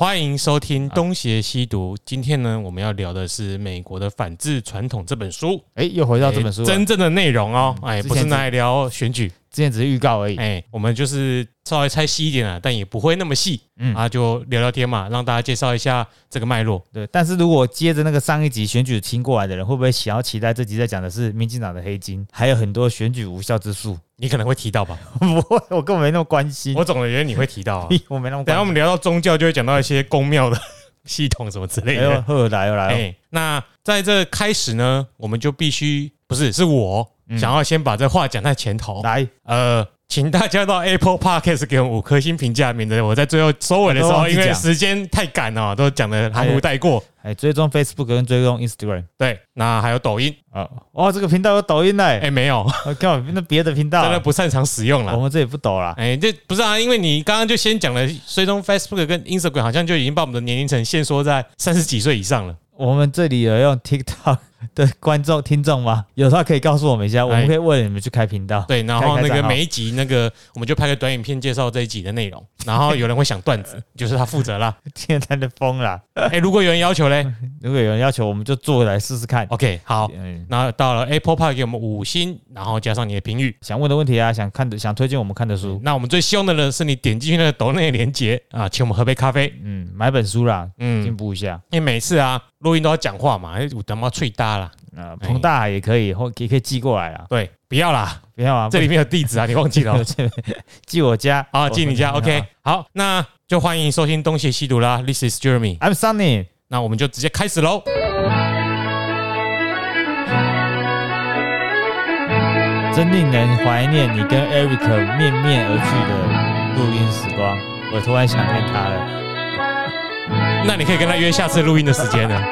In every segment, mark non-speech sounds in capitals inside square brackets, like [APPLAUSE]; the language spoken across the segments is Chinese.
欢迎收听东邪西毒。今天呢，我们要聊的是美国的反制传统这本书。哎，又回到这本书哎真正的内容哦，哎，不是拿来聊选举，之前只是预告而已。哎，我们就是稍微拆细一点啊，但也不会那么细，嗯啊，就聊聊天嘛，让大家介绍一下这个脉络。对，但是如果接着那个上一集选举听过来的人，会不会想要期待这集在讲的是民进党的黑金，还有很多选举无效之术？你可能会提到吧，[LAUGHS] 不会，我根本没那么关心，我总觉得你会提到啊。[LAUGHS] 我没那么。等下我们聊到宗教，就会讲到一些宫庙的系统什么之类的。又来又来了，哎，那在这开始呢，我们就必须不是是我嗯想要先把这话讲在前头。来，呃，请大家到 Apple Podcast 给我们五颗星评价，免得我在最后收尾的时候，因为时间太赶了，都讲的含糊带过。哎，追踪 Facebook 跟追踪 Instagram 对，那还有抖音，啊，哇，这个频道有抖音嘞，哎，没有，我靠，那别的频道真的不擅长使用了。我们这里不抖啦。哎，这不是啊，因为你刚刚就先讲了，追踪 Facebook 跟 Instagram 好像就已经把我们的年龄层限缩在三十几岁以上了。我们这里有用 TikTok [LAUGHS] 的观众听众吗？有的话可以告诉我们一下，我们可以为你们去开频道。对，然后那个每一集那个我们就拍个短影片介绍这一集的内容，然后有人会想段子，[LAUGHS] 就是他负责啦。现在的疯啦！[LAUGHS] 哎，如果有人要求嘞如果有人要求，我们就做来试试看。，OK，好，嗯，那到了 Apple Park 给我们五星，然后加上你的评语。想问的问题啊，想看的、想推荐我们看的书，那我们最希望的呢，是你点进去那个抖内连接啊，请我们喝杯咖啡。嗯，买本书啦，嗯进嗯，步一下。因为每次啊录音都要讲话嘛，哎，我他妈脆搭啦。啊，彭大海也可以，或也可以寄过来啊。对，不要啦，不要啊，这里面有地址啊，你忘记了哦 [LAUGHS] 寄我家 [LAUGHS] 啊？寄你家，OK。好，那就欢迎收听东邪西毒啦。This is Jeremy，I'm Sunny。那我们就直接开始喽。真令人怀念你跟 Eric 面面而去的录音时光，我突然想念他了。那你可以跟他约下次录音的时间呢。[LAUGHS]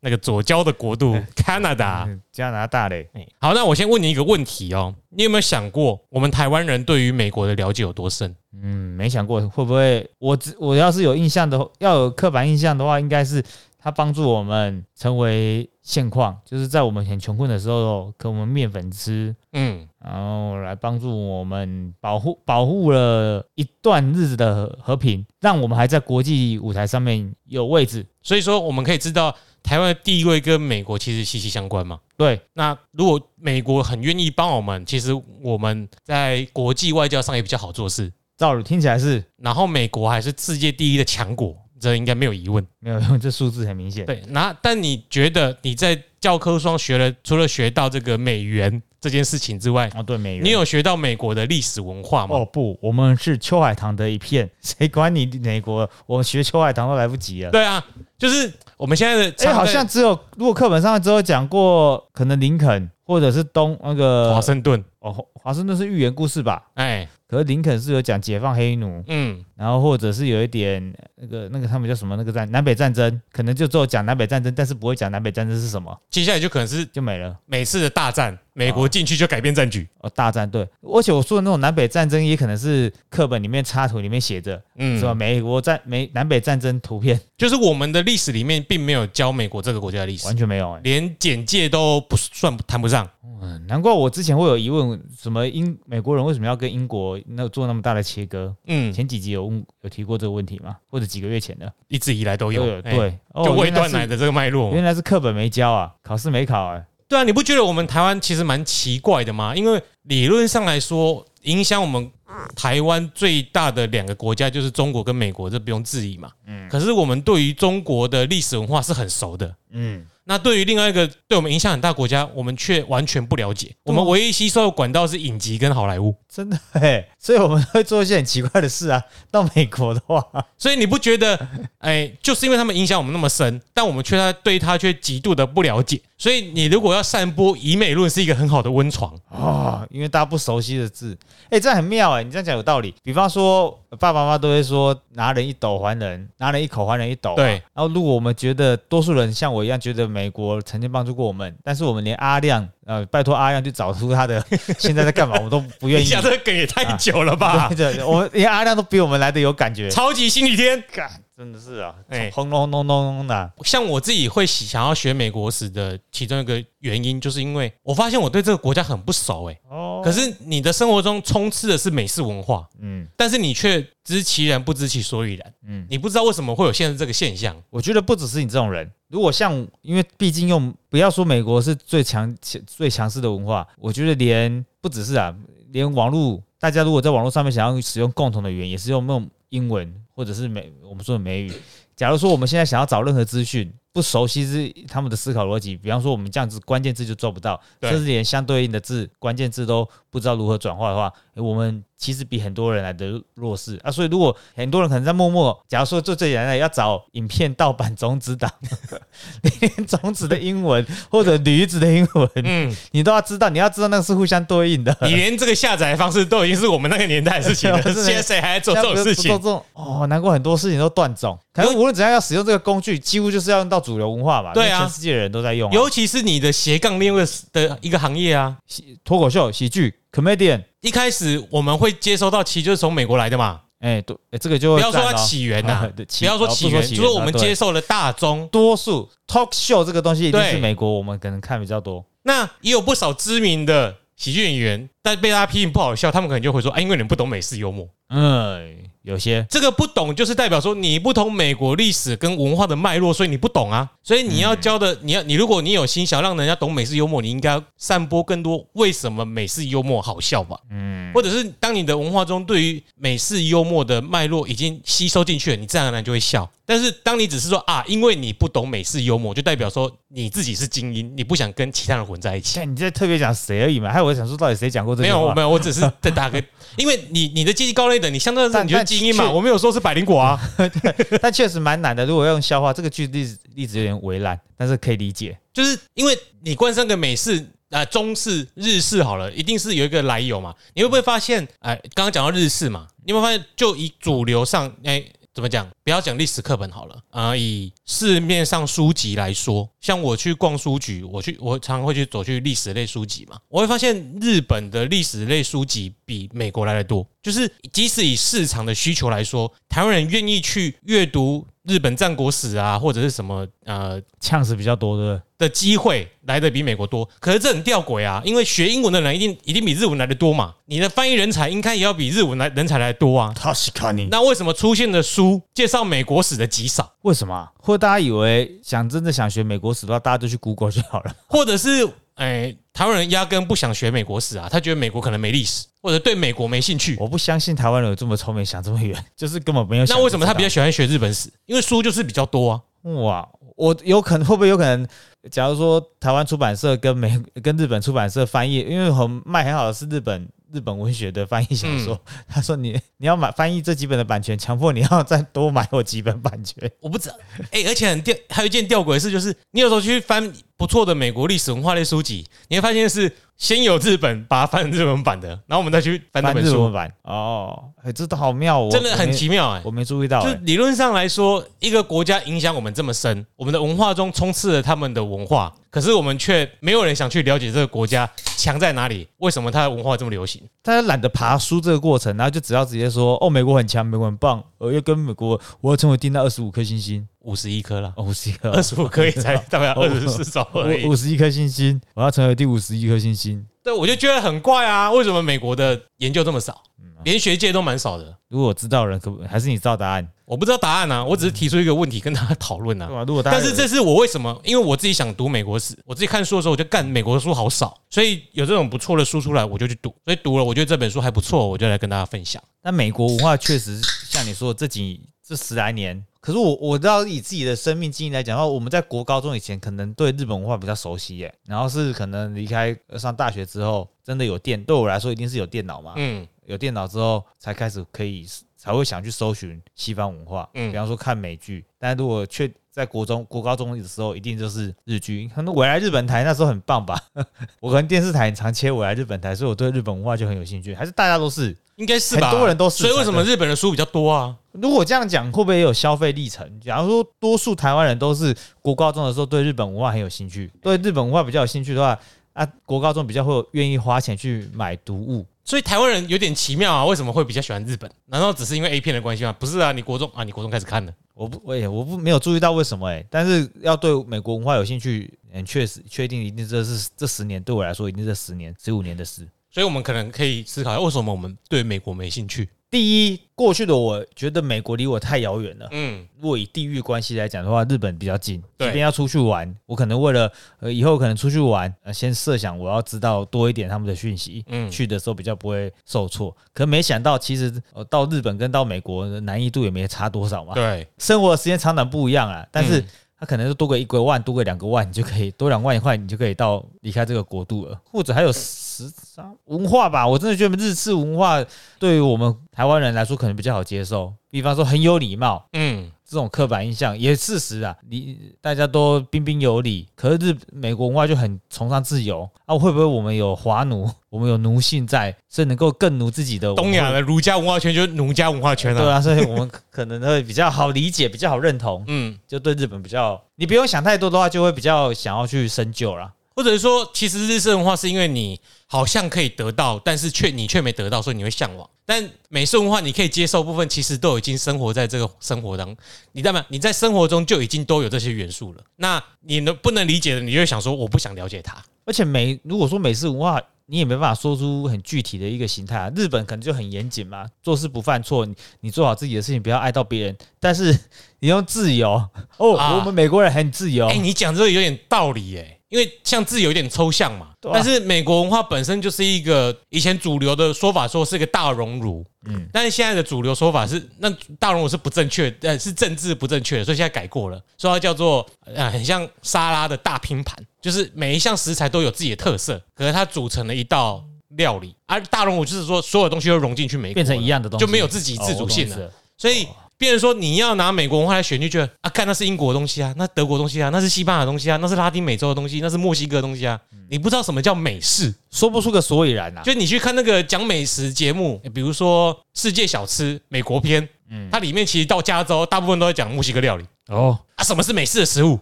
那个左交的国度 Canada。嗯加拿大嘞，哎好，那我先问你一个问题哦，你有没有想过，我们台湾人对于美国的了解有多深？嗯，没想过会不会我只我要是有印象的，要有刻板印象的话，应该是他帮助我们成为现况，就是在我们很穷困的时候，给我们面粉吃，嗯，然后来帮助我们保护保护了一段日子的和和平，让我们还在国际舞台上面有位置。所以说我们可以知道，台湾的地位跟美国其实息息相关嘛。对，那如果美国很愿意帮我们，其实我们在国际外交上也比较好做事。照理听起来是然后美国还是世界第一的强国，这应该没有疑问。没有用，[LAUGHS] 这数字很明显。对，那但你觉得你在教科书上学了，除了学到这个美元这件事情之外，哦，对，美元。你有学到美国的历史文化吗？哦不，我们是秋海棠的一片，[LAUGHS] 谁管你美国？我学秋海棠都来不及了。对啊，就是我们现在的哎、好像只有如果课本上只有讲过，可能林肯或者是东那个华盛顿，哦，华华盛顿是寓言故事吧？哎，可是林肯是有讲解放黑奴，嗯，然后或者是有一点那个那个他们叫什么那个战南北战争，可能就只有讲南北战争，但是不会讲南北战争是什么，接下来就可能是就没了。每次的大战，美国进去就改变战局，哦，大战对，而且我说的那种南北战争也可能是课本里面插图里面写着，嗯是，吧？美国战美南北战争图片就是我们的历史里面并没有教美国这个国家的历史完，全没有、欸，连简介都不算谈不上。嗯，难怪我之前会有疑问，什么英美国人为什么要跟英国那做那么大的切割？嗯，前几集有问有提过这个问题吗？或者几个月前的一直以来都有，哎，对，哦就未断奶的这个脉络。原来是课本没教啊，考试没考哎、对啊，你不觉得我们台湾其实蛮奇怪的吗？因为理论上来说，影响我们台湾最大的两个国家就是中国跟美国，这不用质疑嘛。嗯。可是我们对于中国的历史文化是很熟的。嗯，那对于另外一个对我们影响很大的国家，我们却完全不了解。我们唯一吸收的管道是影集跟好莱坞。真的哎、所以我们会做一些很奇怪的事啊。到美国的话，所以你不觉得，哎，就是因为他们影响我们那么深，但我们却对他却极度的不了解。所以你如果要散播以美论，是一个很好的温床。哦，因为大家不熟悉的字，哎、这样很妙哎、你这样讲有道理。比方说，爸爸妈妈都会说拿人一斗还人，拿人一口还人一斗、啊。对然后如果我们觉得多数人像我一样觉得美国曾经帮助过我们，但是我们连阿亮，呃，拜托阿亮去找出他的 [LAUGHS] 现在在干嘛，我们都不愿你意。讲这个梗也太久了吧？对对，我们连阿亮都比我们来的有感觉。超级星期天，干真的是啊，哎。轰隆隆隆隆的，像我自己会喜想要学美国史的其中一个原因，就是因为我发现我对这个国家很不熟哎、哦，可是你的生活中充斥的是美式文化，嗯。但是你却知其然不知其所以然，嗯，你不知道为什么会有现在这个现象。我觉得不只是你这种人，如果像，因为毕竟用不要说美国是最强最强势的文化，我觉得连不只是啊，连网络，大家如果在网络上面想要使用共同的语言，也是用那种英文或者是美我们说的美语。假如说我们现在想要找任何资讯，不熟悉是他们的思考逻辑，比方说我们这样子关键字就做不到，甚至连相对应的字关键字都不知道如何转化的话，我们其实比很多人来的弱势啊。所以如果很多人可能在默默，假如说做最简单的要找影片盗版种子档，[LAUGHS] 你连种子的英文 [LAUGHS] 或者驴子的英文，嗯，你都要知道，你要知道那个是互相对应的。你连这个下载方式都已经是我们那个年代的事情了，[LAUGHS] 现在谁还在做这种事做情？这种哦，难怪很多事情都断种。可是无论怎样要使用这个工具，几乎就是要用到主流文化嘛。对啊全世界的人都在用、啊。尤其是你的斜杠另外的一个行业啊，喜脱口秀、喜剧、comedian，一开始我们会接收到，其实就是从美国来的嘛。哎、对，哎这个就不要说它起源呐啊，[LAUGHS] 不要说起源，就说我们接受了大宗。多数 talk show 这个东西一定是美国，我们可能看比较多。那也有不少知名的喜剧演员，但被大家批评不好笑，他们可能就会说：“哎，因为你们不懂美式幽默。嗯，有些”这个不懂就是代表说你不懂美国历史跟文化的脉络，所以你不懂啊。所以你要教的，你要你如果你有心想让人家懂美式幽默，你应该散播更多为什么美式幽默好笑吧。嗯，或者是当你的文化中对于美式幽默的脉络已经吸收进去了，你自然而然就会笑。但是当你只是说啊，因为你不懂美式幽默，就代表说你自己是精英，你不想跟其他人混在一起。看你在特别讲谁而已嘛？还有我想说，到底谁讲过这没有？没有，我只是在打个，因为你你的阶级高一等，你相对来说但你就是精英嘛。我没有说是百灵果啊，[LAUGHS] 但确实蛮难的。如果要用消化，这个句例子例子有点为难，但是可以理解。就是因为你冠上个美式。啊、中式、日式好了，一定是有一个来由嘛。你会不会发现，哎、刚刚讲到日式嘛，你有没有发现，就以主流上，哎、怎么讲？不要讲历史课本好了，啊、以市面上书籍来说，像我去逛书局，我去，我常常会去走去历史类书籍嘛，我会发现日本的历史类书籍比美国来的多。就是即使以市场的需求来说，台湾人愿意去阅读日本战国史啊，或者是什么呃呛死比较多的，的机会来的比美国多，可是这很吊诡啊，因为学英文的人一定一定比日文来的多嘛，你的翻译人才应该也要比日文来人才来的多啊。他是看你那为什么出现的书介绍美国史的极少，为什么啊？或者大家以为想真的想学美国史的话，大家就去 Google 就好了。或者是哎、台湾人压根不想学美国史啊，他觉得美国可能没历史，或者对美国没兴趣。我不相信台湾人有这么聪明，想这么远，就是根本没有想。那为什么他比较喜欢学日本史？因为书就是比较多啊。哇？我有可能会不会有可能？假如说台湾出版社跟美跟日本出版社翻译，因为很卖很好的是日本日本文学的翻译小说，他说你你要买翻译这几本的版权，强迫你要再多买我几本版权。我不知道，哎、而且很吊，还有一件吊诡的事，就是你有时候去翻不错的美国历史文化类书籍，你会发现是先有日本把它翻成日文版的，然后我们再去翻那本书。版哦，哎、这都好妙哦，真的很奇妙哎、我没注意到、就哎理论上来说，一个国家影响我们这么深，我们的文化中充斥了他们的文化，可是我们却没有人想去了解这个国家强在哪里，为什么它的文化这么流行？大家懒得爬书这个过程，然后就只要直接说哦，美国很强，美国很棒，呃，要跟美国，我要成为第那二十五颗星星，五十一颗了，哦，五十一颗，二十五颗也才大概二十四兆而已五。五十一颗星星，我要成为第五十一颗星星。对，我就觉得很怪啊，为什么美国的研究这么少，嗯连学界都蛮少的？如果我知道的人可不还是你知道答案，我不知道答案啊，我只是提出一个问题跟大家讨论啊对。吧？如果但是这是我为什么？因为我自己想读美国史，我自己看书的时候，我就干美国的书好少，所以有这种不错的书出来，我就去读。所以读了，我觉得这本书还不错，我就来跟大家分享。但美国文化确实像你说的这几这十来年，可是我我知道以自己的生命经历来讲的话，我们在国高中以前可能对日本文化比较熟悉耶，然后是可能离开呃上大学之后，真的有电，对我来说一定是有电脑嘛，嗯，有电脑之后才开始可以才会想去搜寻西方文化，嗯比方说看美剧，但如果却在国中、国高中的时候，一定就是日剧。可能我来日本台那时候很棒吧，[LAUGHS] 我可能电视台很常切未来日本台，所以我对日本文化就很有兴趣。还是大家都是？应该是吧？很多人都是所以为什么日本的书比较多啊？如果这样讲，会不会也有消费历程？假如说多数台湾人都是国高中的时候对日本文化很有兴趣，对日本文化比较有兴趣的话，啊，国高中比较会有愿意花钱去买读物。所以台湾人有点奇妙啊，为什么会比较喜欢日本？难道只是因为 A 片的关系吗？不是啊，你国中啊，你国中开始看的，我不，我也我不没有注意到为什么哎、但是要对美国文化有兴趣，嗯，确实确定一定这是这十年对我来说一定是十年十五年的事。所以我们可能可以思考一下，为什么我们对美国没兴趣？第一，过去的我觉得美国离我太遥远了。嗯，如果以地域关系来讲的话，日本比较近。对即便要出去玩，我可能为了呃以后可能出去玩，呃先设想我要知道多一点他们的讯息，嗯去的时候比较不会受挫。可没想到，其实呃到日本跟到美国的难易度也没差多少嘛。对，生活的时间长短不一样啊，但是嗯他可能是多个一个万，多个两个万，你就可以多两万块，你就可以到离开这个国度了。或者还有时尚文化吧，我真的觉得日式文化对于我们台湾人来说可能比较好接受。比方说很有礼貌，嗯，这种刻板印象也事实啊，你大家都彬彬有礼，可是日美国文化就很崇尚自由啊，会不会我们有华奴，[LAUGHS] 我们有奴性在，所以能够更奴自己的东亚的儒家文化圈就是奴家文化圈啊。对啊，所以我们 [LAUGHS] 可能会比较好理解，比较好认同，嗯，就对日本比较，你不用想太多的话，就会比较想要去深究啦。或者是说，其实日式文化是因为你好像可以得到，但是却你却没得到，所以你会向往。但美式文化你可以接受部分，其实都已经生活在这个生活当，你知道吗？你在生活中就已经都有这些元素了。那你能不能理解的，你就会想说，我不想了解它。而且美，如果说美式文化，你也没办法说出很具体的一个形态啊。日本可能就很严谨嘛，做事不犯错，你你做好自己的事情，不要碍到别人。但是你用自由哦，啊我们美国人很自由，哎、你讲这个有点道理耶、因为像自由有点抽象嘛，但是美国文化本身就是一个以前主流的说法，说是一个大熔炉，嗯，但是现在的主流说法是，那大熔炉是不正确，呃，是政治不正确的，所以现在改过了，说它叫做呃，很像沙拉的大拼盘，就是每一项食材都有自己的特色，可是它组成了一道料理，而大熔炉就是说所有东西都融进去美国，变成一样的东西，就没有自己自主性了。所以，变成说你要拿美国文化来选，就觉得啊，看那是英国的东西啊，那德国东西啊，那是西班牙的东西啊，那是拉丁美洲的东西，那是墨西哥的东西啊。你不知道什么叫美式，说不出个所以然啊。就你去看那个讲美食节目，比如说《世界小吃》美国篇，它里面其实到加州，大部分都在讲墨西哥料理哦，啊。什么是美式的食物？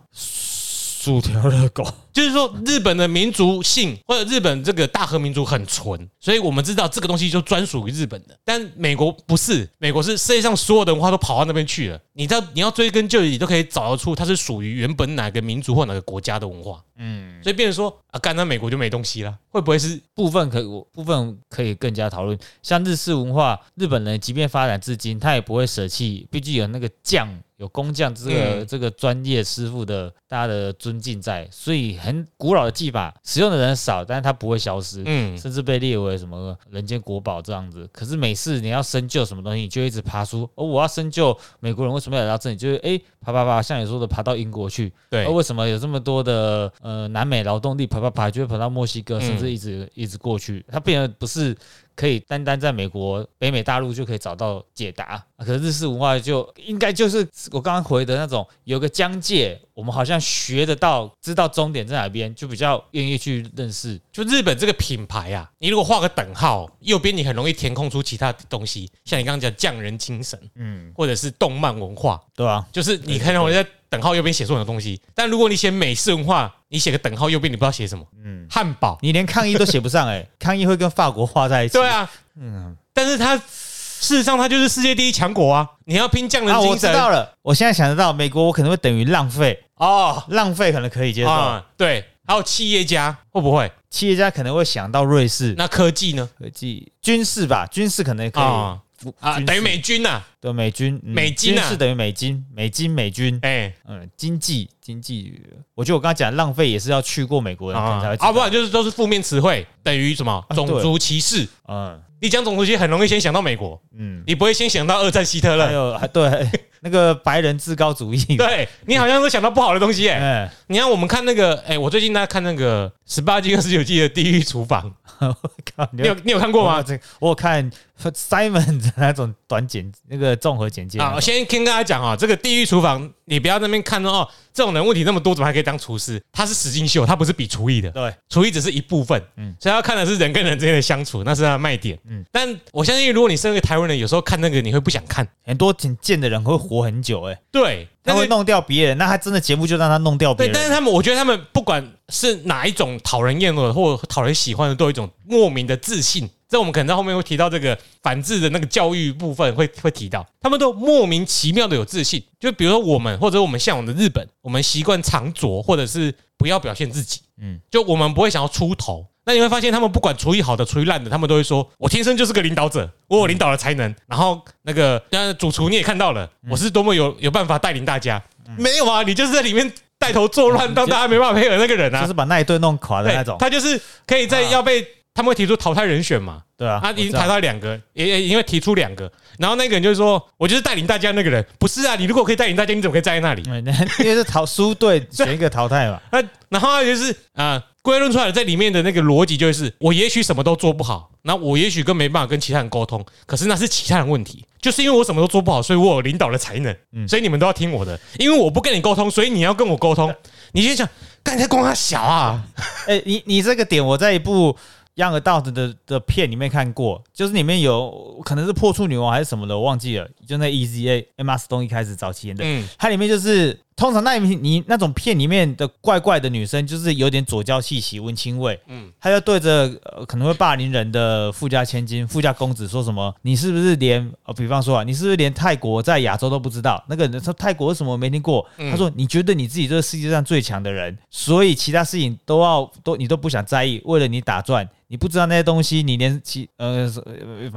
薯条热狗，就是说，日本的民族性或者日本这个大和民族很纯，所以我们知道这个东西就专属于日本的。但美国不是，美国是世界上所有的文化都跑到那边去了。你知道，你要追根究底，都可以找得出它是属于原本哪个民族或哪个国家的文化。嗯，所以变成说啊，干那美国就没东西了，会不会是？部分可我部分可以更加讨论，像日式文化，日本人即便发展至今，他也不会舍弃，毕竟有那个匠。有工匠这个、嗯。这个专业师傅的大家的尊敬在，所以很古老的技法使用的人少，但是它不会消失，嗯，甚至被列为什么人间国宝这样子。可是每次你要深究什么东西，你就一直爬出哦，我要深究美国人为什么要来到这里，就是诶爬爬爬，像你说的爬到英国去，对。而，为什么有这么多的呃南美劳动力爬爬爬，就会跑到墨西哥，嗯。甚至一直、一直过去？它变得不是可以单单在美国北美大陆就可以找到解答，啊可是日式文化就应该就是我刚刚回的那种，有个疆界，我们好像学得到，知道终点在哪边，就比较愿意去认识。就日本这个品牌啊，你如果画个等号，右边你很容易填空出其他东西，像你刚刚讲匠人精神，嗯，或者是动漫文化，对啊，就是你很容易在等号右边写错很多东西。但如果你写美式文化，你写个等号右边，你不知道写什么。嗯，汉堡，你连抗议都写不上哎、[LAUGHS] 抗议会跟法国画在一起。对啊，嗯，但是它事实上它就是世界第一强国啊！你要拼匠人啊，我精神。知道了，我现在想得到，美国我可能会等于浪费，哦。浪费可能可以接受，啊，对，还有企业家会不会？企业家可能会想到瑞士。那科技呢？科技、军事吧，军事可能也可以。啊啊，等于美军呐，对美军、嗯美金啊。军事等于美金，美金美军，哎。嗯，经济经济，我觉得我刚刚讲浪费也是要去过美国人啊，不然就是都是负面词汇，等于什么？啊种族歧视。嗯。你讲种族歧视很容易先想到美国，嗯，你不会先想到二战希特勒。还勒。有 [LAUGHS] 对那个白人至高主义，对你好像都想到不好的东西耶。[LAUGHS] 哎，你看我们看那个，哎，我最近在看那个十八季跟十九季的《地狱厨房》，[LAUGHS] 我靠，你你有你有看过吗？这我有看 Simon 的那种短简那个综合简介啊，我先跟大家讲啊，这个《地狱厨房》，你不要在那边看说哦，这种人问题那么多，怎么还可以当厨师？他是实境秀，他不是比厨艺的。对，厨艺只是一部分，嗯。所以要看的是人跟人之间的相处，那是他的卖点。嗯。但我相信，如果你身为台湾人，有时候看那个你会不想看，很多挺贱的人会活很久，哎，对，他会弄掉别人，那他真的节目就让他弄掉别对，人，但是他们，我觉得他们不管是哪一种讨人厌的或讨人喜欢的，都有一种莫名的自信，这我们可能在后面会提到这个反制的那个教育部分会会提到，他们都莫名其妙的有自信。就比如说我们或者我们向往的日本，我们习惯藏拙或者是不要表现自己，嗯，就我们不会想要出头。那你会发现，他们不管厨艺好的、厨艺烂的，他们都会说：“我天生就是个领导者，我有领导的才能。”然后那个，那主厨你也看到了，我是多么有有办法带领大家。没有啊，你就是在里面带头作乱，让大家没办法配合那个人啊，就是把那一队弄垮的那种。他就是可以在要被他们会提出淘汰人选嘛？对啊，他已经淘汰两个，也也因为提出两个，然后那个人就是说：“我就是带领大家那个人。”不是啊，你如果可以带领大家，你怎么可以站在那里？[LAUGHS] 因为是淘输队 [LAUGHS] 选一个淘汰嘛。那然后就是啊。归论出来，在里面的那个逻辑就是：我也许什么都做不好，那我也许跟没办法跟其他人沟通。可是那是其他人问题，就是因为我什么都做不好，所以我有领导的才能，所以你们都要听我的。因为我不跟你沟通，所以你要跟我沟通。你先想，刚才光他小啊？哎，你你这个点，我在一部。样个道子的的片里面看过，就是里面有可能是破处女王还是什么的，我忘记了。就那 E Z A M Stone 一开始早期演的，它里面就是通常那你那种片里面的怪怪的女生，就是有点左交气息、温情味。嗯，她就对着可能会霸凌人的富家千金、富家公子说什么：“你是不是连……呃，比方说啊，你是不是连泰国在亚洲都不知道？那个人说泰国为什么没听过？他说你觉得你自己就是世界上最强的人，所以其他事情都要都你都不想在意，为了你打转。”你不知道那些东西，你连其呃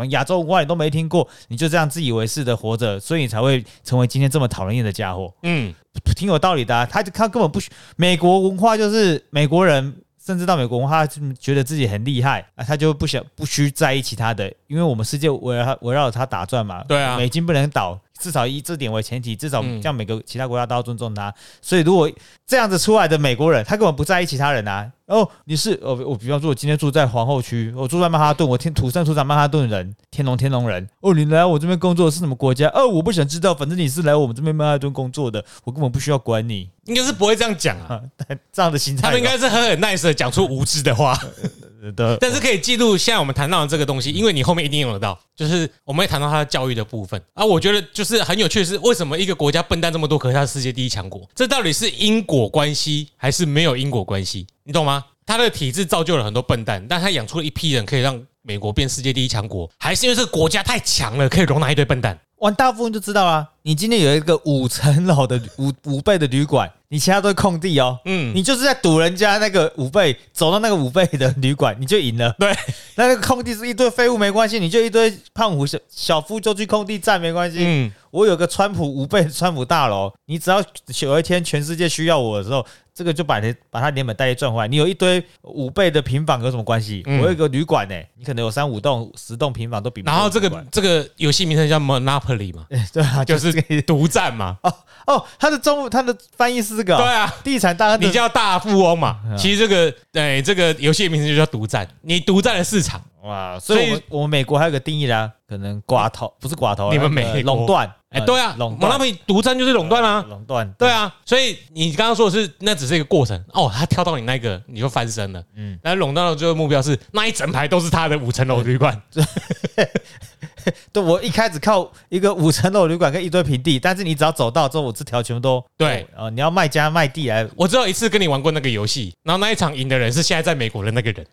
亚洲文化你都没听过，你就这样自以为是的活着，所以你才会成为今天这么讨人厌的家伙。嗯，挺有道理的。他他根本不需美国文化，就是美国人甚至到美国文化，觉得自己很厉害啊，他就不想不需在意其他的，因为我们世界围绕围绕他打转嘛。对啊，美金不能倒。至少以这点为前提，至少像每个其他国家都要尊重他。所以如果这样子出来的美国人，他根本不在意其他人啊。哦，你是哦，我比方说，我今天住在皇后区，我住在曼哈顿，我天土生土长曼哈顿人，天龙天龙人。哦，你来我这边工作是什么国家？哦，我不想知道，反正你是来我们这边曼哈顿工作的，我根本不需要管你。应该是不会这样讲啊，[LAUGHS] 这样的心态，他们应该是很很 nice 的讲出无知的话。[LAUGHS] 的，但是可以记录现在我们谈到的这个东西，因为你后面一定用得到，就是我们会谈到他的教育的部分啊。我觉得就是很有趣的是，为什么一个国家笨蛋这么多，可是他是世界第一强国？这到底是因果关系还是没有因果关系？你懂吗？他的体制造就了很多笨蛋，但他养出了一批人可以让美国变世界第一强国，还是因为这个国家太强了，可以容纳一堆笨蛋？玩大部分就知道啊。你今天有一个五层楼的五五倍的旅馆。你其他都是空地哦，嗯，你就是在赌人家那个五倍，走到那个五倍的旅馆，你就赢了。对，[LAUGHS] 那那个空地是一堆废物没关系，你就一堆胖虎小小夫就去空地站没关系。嗯，我有个川普五倍川普大楼，你只要有一天全世界需要我的时候，这个就把它把它连本带利赚回来。你有一堆五倍的平房有什么关系？我有一个旅馆呢，你可能有三五栋、十栋平房都比。然后这个这个游戏名称叫 Monopoly 嘛？[LAUGHS] 对啊，[LAUGHS] 就是独占嘛。[LAUGHS] 哦哦，它的中它的翻译是。这个对啊，地产大，你叫大富翁嘛？其实这个，哎，这个游戏名字就叫独占，你独占了市场哇！所以，我们美国还有个定义啦，可能寡头不是寡头，你们美垄断，哎，对啊，垄断，他们独占就是垄断啊，垄断，对啊。所以你刚刚说的是，那只是一个过程哦，他跳到你那个，你就翻身了，嗯。那垄断的最后目标是那一整排都是他的五层楼旅馆。[LAUGHS] [LAUGHS] 对，我一开始靠一个五层楼旅馆跟一堆平地，但是你只要走到之后，我这条全部都对啊。你要卖家卖地来，我只有一次跟你玩过那个游戏，然后那一场赢的人是现在在美国的那个人，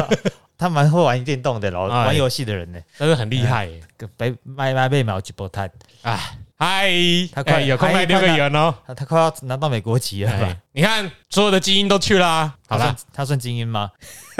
[LAUGHS] 他蛮会玩电动的，然后玩游戏的人呢，真的很厉害。被卖卖被秒几波摊，哎。[LAUGHS] 嗨，他快有快六个人哦，他他快要拿到美国籍了。你看，所有的精英都去啦。好了，他算精英吗？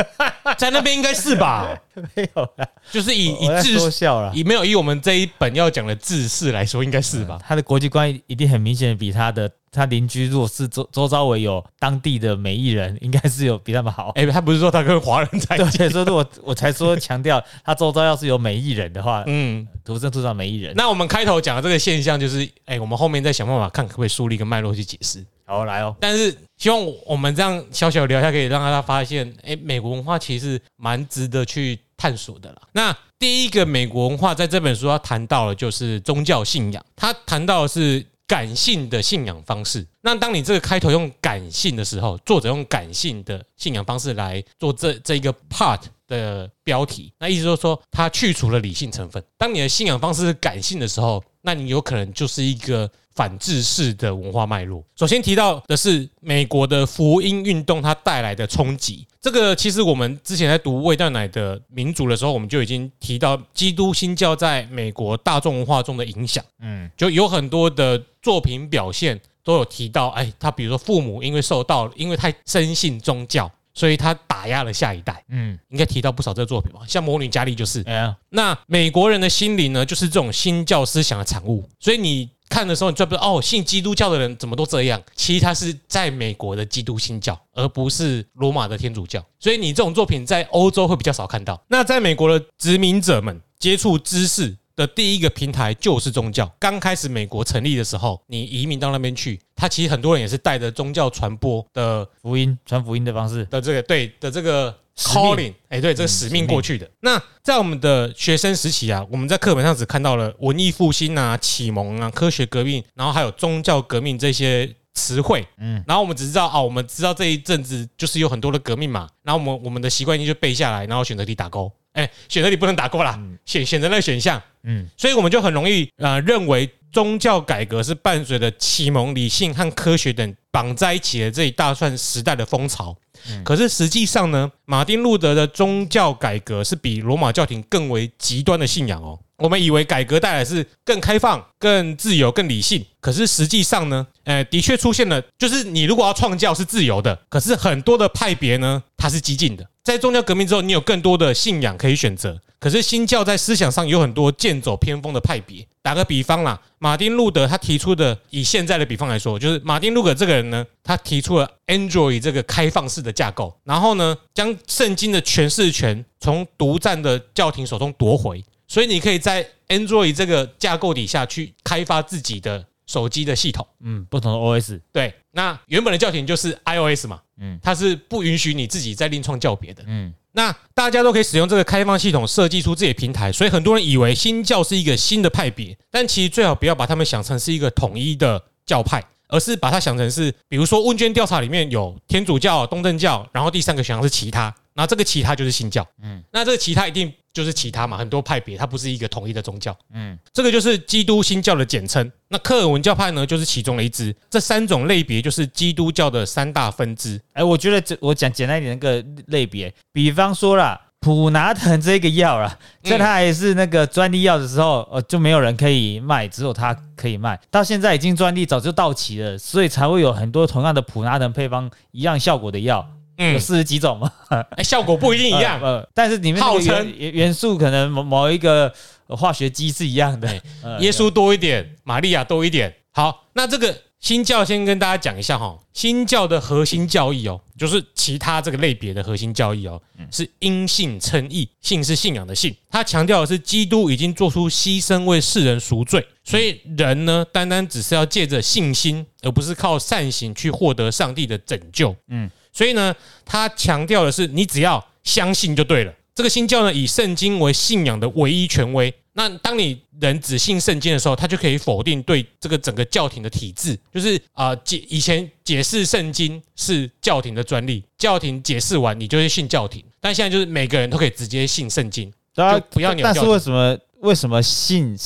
[LAUGHS] 在那边应该是吧？没有啦，就是以以智笑了，以没有以我们这一本要讲的智士来说，应该是吧？他的国际观一定很明显的比他的。他邻居如果是周周遭围有当地的美艺人，应该是有比他们好。哎，他不是说他跟华人在一起，所以说我我才说强调 [LAUGHS] 他周遭要是有美艺人的话，嗯，土生土长美艺人。那我们开头讲的这个现象，就是哎，我们后面再想办法看可不可以树立一个脉络去解释。好，来哦。但是希望我们这样小小聊一下，可以让大家发现，哎，美国文化其实蛮值得去探索的啦。那第一个美国文化在这本书要谈到的，就是宗教信仰。他谈到的是。感性的信仰方式。那当你这个开头用感性的时候，作者用感性的信仰方式来做这这一个 part 的标题，那意思就是说，他去除了理性成分。当你的信仰方式是感性的时候，那你有可能就是一个反制式的文化脉络。首先提到的是美国的福音运动它带来的冲击，这个其实我们之前在读魏蛋奶的民族的时候，我们就已经提到基督新教在美国大众文化中的影响。嗯，就有很多的作品表现都有提到，哎，他比如说父母因为受到因为太深信宗教。所以他打压了下一代，嗯，应该提到不少这个作品吧，像《魔女佳丽》就是。那美国人的心灵呢，就是这种新教思想的产物。所以你看的时候，你知不知道哦，信基督教的人怎么都这样？其实他是在美国的基督新教，而不是罗马的天主教。所以你这种作品在欧洲会比较少看到。那在美国的殖民者们接触知识。的第一个平台就是宗教。刚开始美国成立的时候，你移民到那边去，他其实很多人也是带着宗教传播的福音、传福音的方式的这个对的这个 calling，哎，对这个使命过去的。那在我们的学生时期啊，我们在课本上只看到了文艺复兴啊、启蒙啊、科学革命，然后还有宗教革命这些词汇。嗯，然后我们只知道啊，我们知道这一阵子就是有很多的革命嘛，然后我们我们的习惯性就背下来，然后选择题打勾。哎，选择题不能打勾啦，选选择那个选项。嗯，所以我们就很容易呃认为宗教改革是伴随着启蒙、理性和科学等绑在一起的这一大串时代的风潮。可是实际上呢，马丁路德的宗教改革是比罗马教廷更为极端的信仰哦。我们以为改革带来是更开放、更自由、更理性，可是实际上呢，呃，的确出现了，就是你如果要创教是自由的，可是很多的派别呢，它是激进的。在宗教革命之后，你有更多的信仰可以选择。可是新教在思想上有很多剑走偏锋的派别。打个比方啦，马丁路德他提出的，以现在的比方来说，就是马丁路德这个人呢，他提出了 Android 这个开放式的架构，然后呢，将圣经的诠释权从独占的教廷手中夺回。所以你可以在 Android 这个架构底下去开发自己的手机的系统。嗯，不同的 OS。对，那原本的教廷就是 iOS 嘛。嗯，它是不允许你自己再另创教别的。嗯，那大家都可以使用这个开放系统设计出自己的平台，所以很多人以为新教是一个新的派别，但其实最好不要把他们想成是一个统一的教派，而是把它想成是，比如说问卷调查里面有天主教、东正教，然后第三个选项是其他，那这个其他就是新教。嗯，那这个其他一定。就是其他嘛，很多派别，它不是一个统一的宗教。嗯，这个就是基督新教的简称。那科尔文教派呢，就是其中的一支。这三种类别就是基督教的三大分支。哎，我觉得这我讲简单一点，那个类别，比方说啦，普拿疼这个药啦，在它还是那个专利药的时候，呃，就没有人可以卖，只有它可以卖。到现在已经专利早就到期了，所以才会有很多同样的普拿疼配方一样效果的药。有四十几种。嘛，哎，效果不一定一样，[LAUGHS] 呃，但是里面号称。元素可能某某一个化学基是一样的，[LAUGHS] 耶稣多一点，玛利亚多一点。好，那这个新教先跟大家讲一下哈，新教的核心教义哦，就是其他这个类别的核心教义哦，是因信称义，信是信仰的信，它强调的是基督已经做出牺牲为世人赎罪，所以人呢，单单只是要借着信心，而不是靠善行去获得上帝的拯救，嗯。所以呢，他强调的是，你只要相信就对了。这个新教呢，以圣经为信仰的唯一权威。那当你人只信圣经的时候，他就可以否定对这个整个教廷的体制。就是啊，解以前解释圣经是教廷的专利，教廷解释完，你就会信教廷。但现在就是每个人都可以直接信圣经，就不要你。但是为什么为什么信？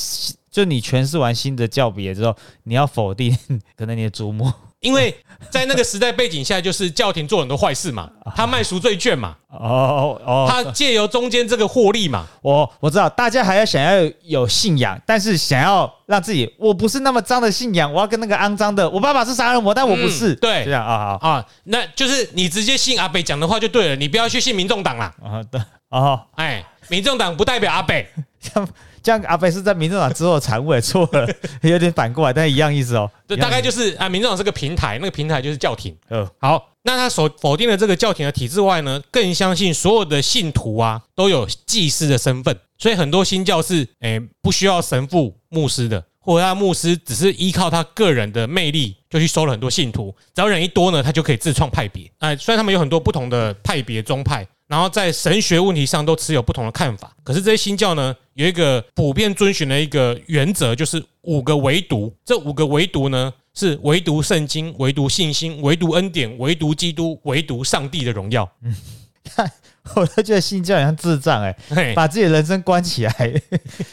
就你诠释完新的教别之后，你要否定 [LAUGHS] 可能你的祖母？因为在那个时代背景下，就是教廷做很多坏事嘛，[LAUGHS] 他卖赎罪券嘛，哦哦，他借由中间这个获利嘛，我我知道，大家还要想要有信仰，但是想要让自己，我不是那么脏的信仰，我要跟那个肮脏的，我爸爸是杀人魔，但我不是，对，这样啊啊，那就是你直接信阿北讲的话就对了，你不要去信民众党啦，啊 [LAUGHS] 对，哦，哎，民众党不代表阿北。[LAUGHS] 这样阿北是在民政党之后产物也错了，[LAUGHS] 有点反过来，但一样意思哦。对，大概就是啊，民政党是个平台，那个平台就是教廷。嗯，好，那他所否定了这个教廷的体制外呢，更相信所有的信徒啊都有祭司的身份，所以很多新教是诶不需要神父、牧师的，或者他牧师只是依靠他个人的魅力就去收了很多信徒，只要人一多呢，他就可以自创派别。哎，虽然他们有很多不同的派别宗派。然后在神学问题上都持有不同的看法，可是这些新教呢，有一个普遍遵循的一个原则，就是五个唯独。这五个唯独呢，是唯独圣经、唯独信心、唯独恩典、唯独基督、唯独上帝的荣耀。嗯我都觉得信教很像智障哎、嘿把自己的人生关起来，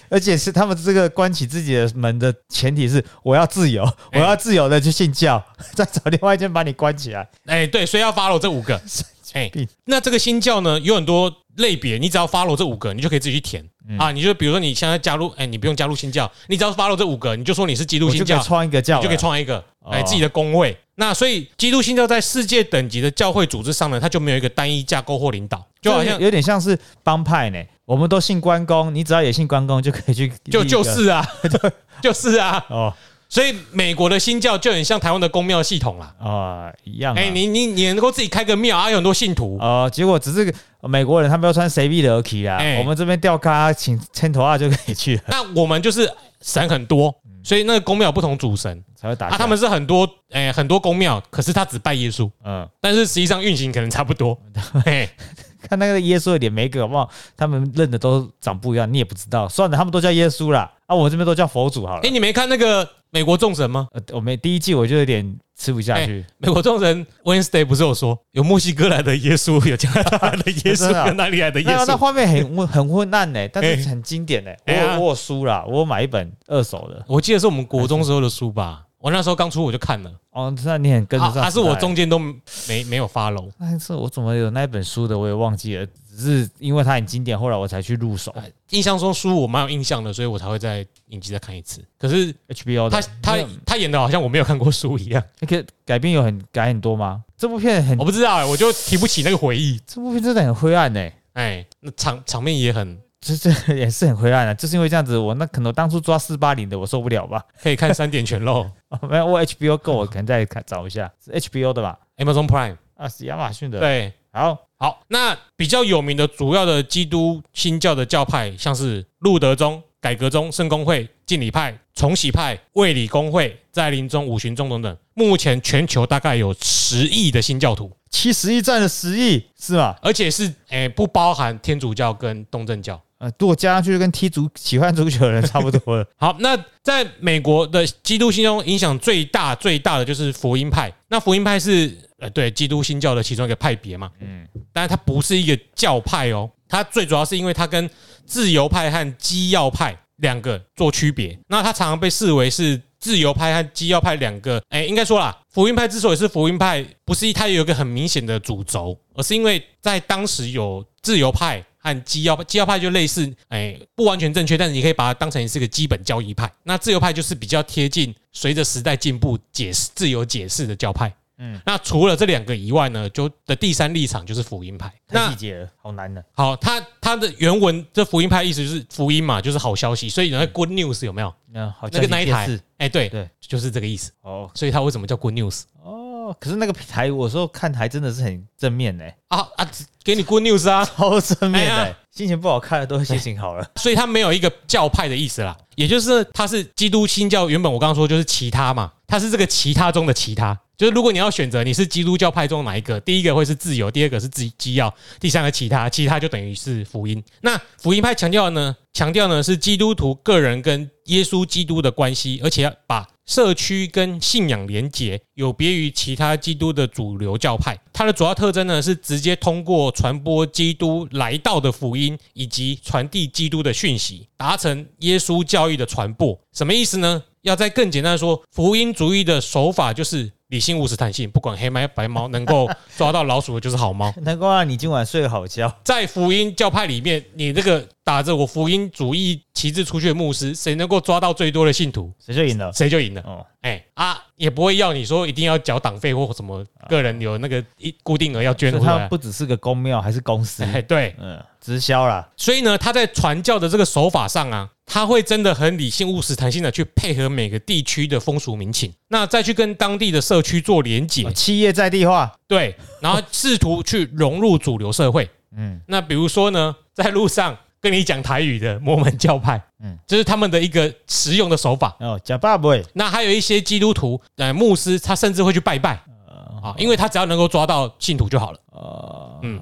而且是他们这个关起自己的门的前提是我要自由，我要自由的去信教，[LAUGHS] 再找另外一间把你关起来。哎，对，所以要 follow 这五个。[LAUGHS] 哎病，那这个新教呢，有很多类别，你只要 follow 这五个，你就可以自己去填嗯啊。你就比如说你现在加入，哎，你不用加入新教，你只要 follow 这五个，你就说你是基督我就可以新教，创一个教，你就可以创一个哎哦自己的工会。那所以基督新教在世界等级的教会组织上呢，它就没有一个单一架构或领导，就好像有点像是帮派呢。我们都信关公，你只要也信关公，就可以去就就是啊，[LAUGHS] 就是啊。哦所以美国的新教就很像台湾的公庙系统啦。哦一样啊。哎，你你你能够自己开个庙啊，有很多信徒。呃，结果只是美国人他们要穿 C B 的 o K 啦，哎我们这边吊咖请牵头啊就可以去了，那我们就是神很多，所以那个公庙不同主神啊，才会打啊。他们是很多诶、很多公庙，可是他只拜耶稣，嗯，但是实际上运行可能差不多。嘿，[LAUGHS] 看那个耶稣的脸，每一个好不好？他们认的都长不一样，你也不知道。算了，他们都叫耶稣啦，啊，我这边都叫佛祖好了哎，。你没看那个美国众神吗？呃，我们第一季我就有点吃不下去，美国众神 Wednesday 不是有说有墨西哥来的耶稣，有加拿大来的耶稣，[LAUGHS] 有哪里来的耶稣那稣？画面很混很混乱呢，[LAUGHS] 但是很经典呢。我哎呀有我有书啦，我有买一本二手的。我记得是我们国中时候的书吧，我那时候刚出我就看了，哦，那你很跟得啊，上。还是我中间都没没有 follow。但是我怎么有那一本书的，我也忘记了。只是因为它很经典，后来我才去入手印象中书我蛮有印象的，所以我才会在影集再看一次。可是 HBO 的。他他他演的好像我没有看过书一样，[LAUGHS] 那个改编有很改很多吗？这部片很我，不知道哎、我就提不起那个回忆。这部片真的很灰暗呢。哎，那场场面也很这这也是很灰暗的，就是因为这样子，我那可能当初抓四八零的我受不了吧？可以看三点全漏 [LAUGHS] 哦没有，我 HBO Go 我可能再看找一下，是 HBO 的吧？，Amazon Prime。啊，是亚马逊的。，对，好，好，那比较有名的主要的基督新教的教派，像是路德宗、改革宗、圣公会、敬礼派、重洗派、卫理公会、在林宗、五旬宗等等。目前全球大概有十亿的新教徒，七十亿占了十亿，是吧？而且是诶、不包含天主教跟东正教。呃，如果加上去就跟踢足喜欢足球的人差不多了。[LAUGHS] 好，那在美国的基督新中影响最大最大的就是福音派。那福音派是呃对基督新教的其中一个派别嘛，嗯，但是它不是一个教派哦，它最主要是因为它跟自由派和基要派两个做区别。那它常常被视为是自由派和基要派两个，哎，应该说啦，福音派之所以是福音派，不是它有一个很明显的主轴，而是因为在当时有自由派。和基要派，基要派就类似，哎，不完全正确，但是你可以把它当成是个基本教义派。那自由派就是比较贴近随着时代进步解释自由解释的教派。嗯，那除了这两个以外呢，就的第三立场就是福音派。太细节了，好难的。好，它它的原文这福音派意思就是福音嘛，就是好消息，所以那 good news 有没有？嗯，好，那个那一台是，哎，对对，就是这个意思。哦所以它为什么叫 good news 哦，可是那个台，我说看台真的是很正面呢，啊啊？给你 good news 啊！[LAUGHS] 超正面的心情不好看的都会心情好了。所以它没有一个教派的意思啦，也就是它是基督新教。原本我刚刚说就是其他嘛，它是这个其他中的其他。就是如果你要选择你是基督教派中哪一个，第一个会是自由，第二个是自基要，第三个其他，其他就等于是福音。那福音派强调呢，强调呢是基督徒个人跟耶稣基督的关系，而且要把社区跟信仰连结，有别于其他基督的主流教派。它的主要特征呢是直接通过传播基督来到的福音，以及传递基督的讯息，达成耶稣教义的传播。什么意思呢？要再更简单说，福音主义的手法就是理性务实弹性，不管黑猫白猫，能够 [LAUGHS] 抓到老鼠的就是好猫。能够让你今晚睡个好觉。在福音教派里面，你这个打着我福音主义旗帜出去的牧师，谁能够抓到最多的信徒，谁就赢了。谁就赢了。哦，哎啊，也不会要你说一定要缴党费或什么个人有那个一固定额要捐出来。所以它不只是个公庙，还是公司。哎，对，嗯，直销啦。所以呢，他在传教的这个手法上啊，他会真的很理性、务实、弹性的去配合每个地区的风俗民情，那再去跟当地的社区做连结哦，企业在地化。对，然后试图去融入主流社会。嗯，那比如说呢，在路上跟你讲台语的摩门教派，嗯嗯，这是他们的一个实用的手法。哦，假爸不会。那还有一些基督徒，呃，牧师他甚至会去拜拜啊，因为他只要能够抓到信徒就好了。哦，嗯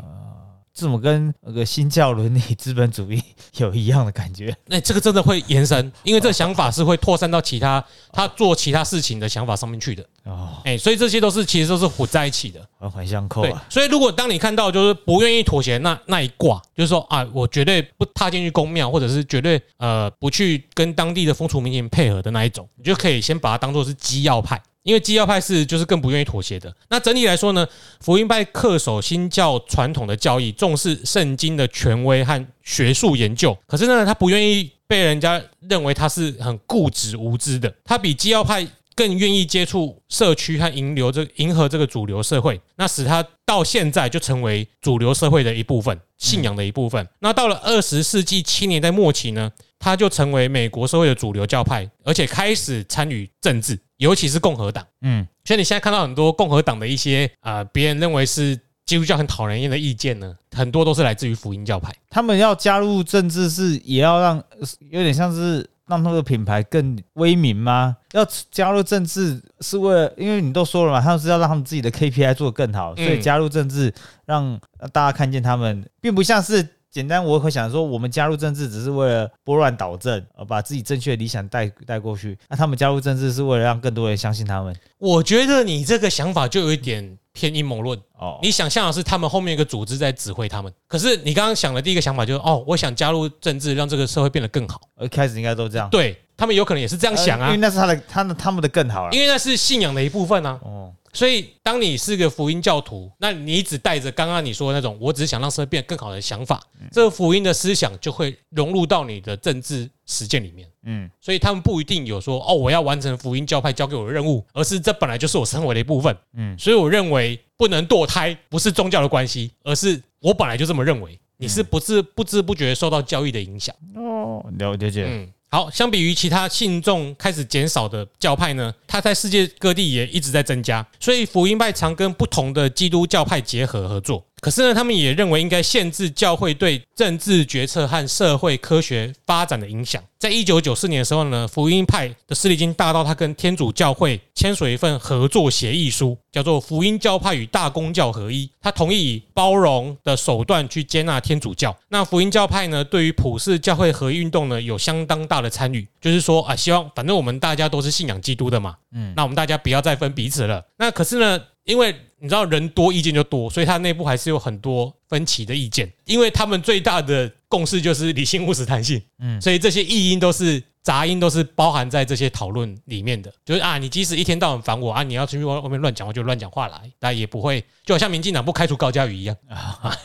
这么跟那个新教伦理资本主义有一样的感觉？那这个真的会延伸，因为这个想法是会扩散到其他他做其他事情的想法上面去的。哦，哎，所以这些都是其实都是混在一起的。环环相扣对啊。，所以如果当你看到就是不愿意妥协那那一卦，就是说啊，我绝对不踏进去公庙，或者是绝对呃不去跟当地的风俗民情配合的那一种，你就可以先把它当做是基要派。因为基要派是就是更不愿意妥协的。那整体来说呢，福音派恪守新教传统的教义，重视圣经的权威和学术研究。可是呢，他不愿意被人家认为他是很固执无知的。他比基要派更愿意接触社区和迎流这迎合这个主流社会，那使他到现在就成为主流社会的一部分，信仰的一部分。那到了二十世纪七年代末期呢，他就成为美国社会的主流教派，而且开始参与政治，尤其是共和党。嗯，所以你现在看到很多共和党的一些啊，呃别人认为是基督教很讨人厌的意见呢，很多都是来自于福音教派。他们要加入政治是也要让有点像是让那个品牌更威名吗？要加入政治是为了，因为你都说了嘛，他们是要让他们自己的 KPI 做得更好，所以嗯加入政治让大家看见他们，并不像是。简单，我会想说，我们加入政治只是为了拨乱导正，呃，把自己正确的理想带带过去。那他们加入政治是为了让更多人相信他们。我觉得你这个想法就有一点偏阴谋论。哦，你想象的是他们后面一个组织在指挥他们，可是你刚刚想的第一个想法就是哦，我想加入政治，让这个社会变得更好。一开始应该都这样。对他们有可能也是这样想啊呃因为，那是他的，他的他们的更好了。因为那是信仰的一部分啊。哦，所以，当你是个福音教徒，那你只带着刚刚你说的那种“我只是想让社会变得更好”的想法，这个福音的思想就会融入到你的政治实践里面。嗯，所以他们不一定有说哦，我要完成福音教派交给我的任务，而是这本来就是我生活的一部分。嗯嗯，所以我认为不能堕胎，不是宗教的关系，而是我本来就这么认为。你是不知不知不觉受到教育的影响。哦，了了解。嗯，好，相比于其他信众开始减少的教派呢，它在世界各地也一直在增加，所以福音派常跟不同的基督教派结合合作。可是呢，他们也认为应该限制教会对政治决策和社会科学发展的影响。在一九九四年的时候呢，福音派的势力已经大到他跟天主教会签署一份合作协议书，叫做《福音教派与大公教合一》。他同意以包容的手段去接纳天主教。那福音教派呢，对于普世教会合一运动呢，有相当大的参与，就是说啊，希望反正我们大家都是信仰基督的嘛，嗯，那我们大家不要再分彼此了。那可是呢，因为你知道人多意见就多，所以它内部还是有很多分歧的意见。因为他们最大的共识就是理性、务实、弹性，嗯，所以这些异音都是杂音，都是包含在这些讨论里面的。就是啊，你即使一天到晚烦我啊，你要出去外外面乱讲话就乱讲话来，但也不会，就好像民进党不开除高嘉瑜一样啊。